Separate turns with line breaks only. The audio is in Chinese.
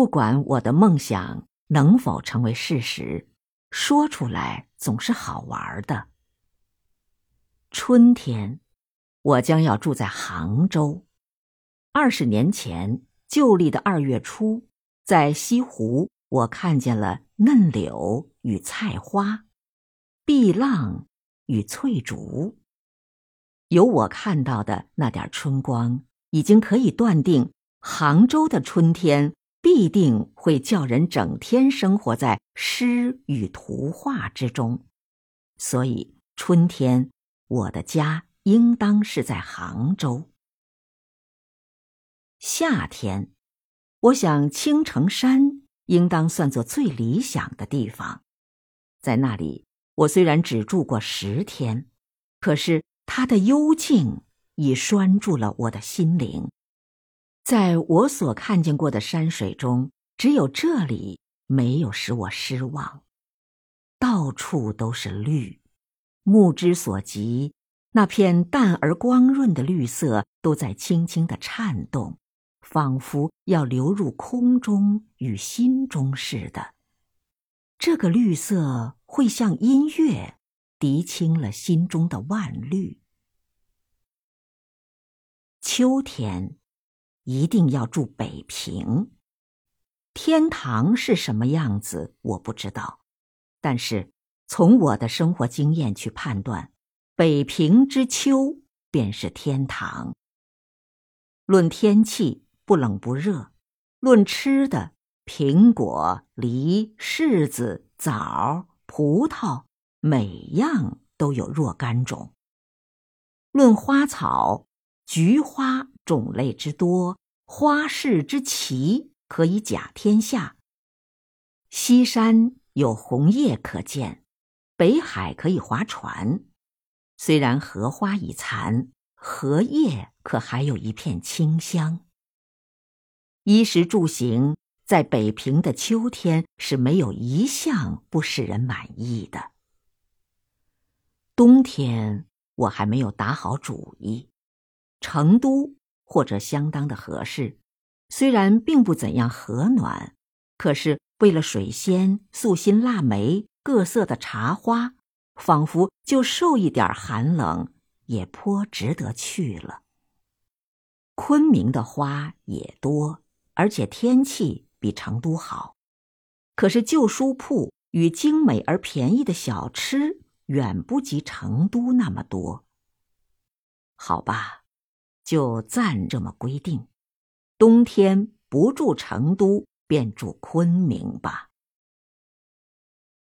不管我的梦想能否成为事实，说出来总是好玩的。春天，我将要住在杭州。二十年前，旧历的二月初，在西湖，我看见了嫩柳与菜花，碧浪与翠竹。有我看到的那点春光，已经可以断定，杭州的春天必定会叫人整天生活在诗与图画之中。所以，春天。我的家应当是在杭州。夏天，我想青城山应当算作最理想的地方。在那里，我虽然只住过十天，可是它的幽静已拴住了我的心灵。在我所看见过的山水中，只有这里没有使我失望。到处都是绿。目之所及，那片淡而光润的绿色都在轻轻的颤动，仿佛要流入空中与心中似的。这个绿色会像音乐，涤清了心中的万虑。秋天，一定要住北平。天堂是什么样子，我不知道，但是。从我的生活经验去判断，北平之秋便是天堂。论天气，不冷不热；论吃的，苹果、梨、柿子、枣、葡萄，每样都有若干种。论花草，菊花种类之多，花市之奇，可以甲天下。西山有红叶可见。北海可以划船，虽然荷花已残，荷叶可还有一片清香。衣食住行，在北平的秋天是没有一项不使人满意的。冬天我还没有打好主意，成都或者相当的合适，虽然并不怎样和暖，可是为了水仙、素心、腊梅。各色的茶花，仿佛就受一点寒冷，也颇值得去了。昆明的花也多，而且天气比成都好，可是旧书铺与精美而便宜的小吃远不及成都那么多。好吧，就暂这么规定，冬天不住成都，便住昆明吧。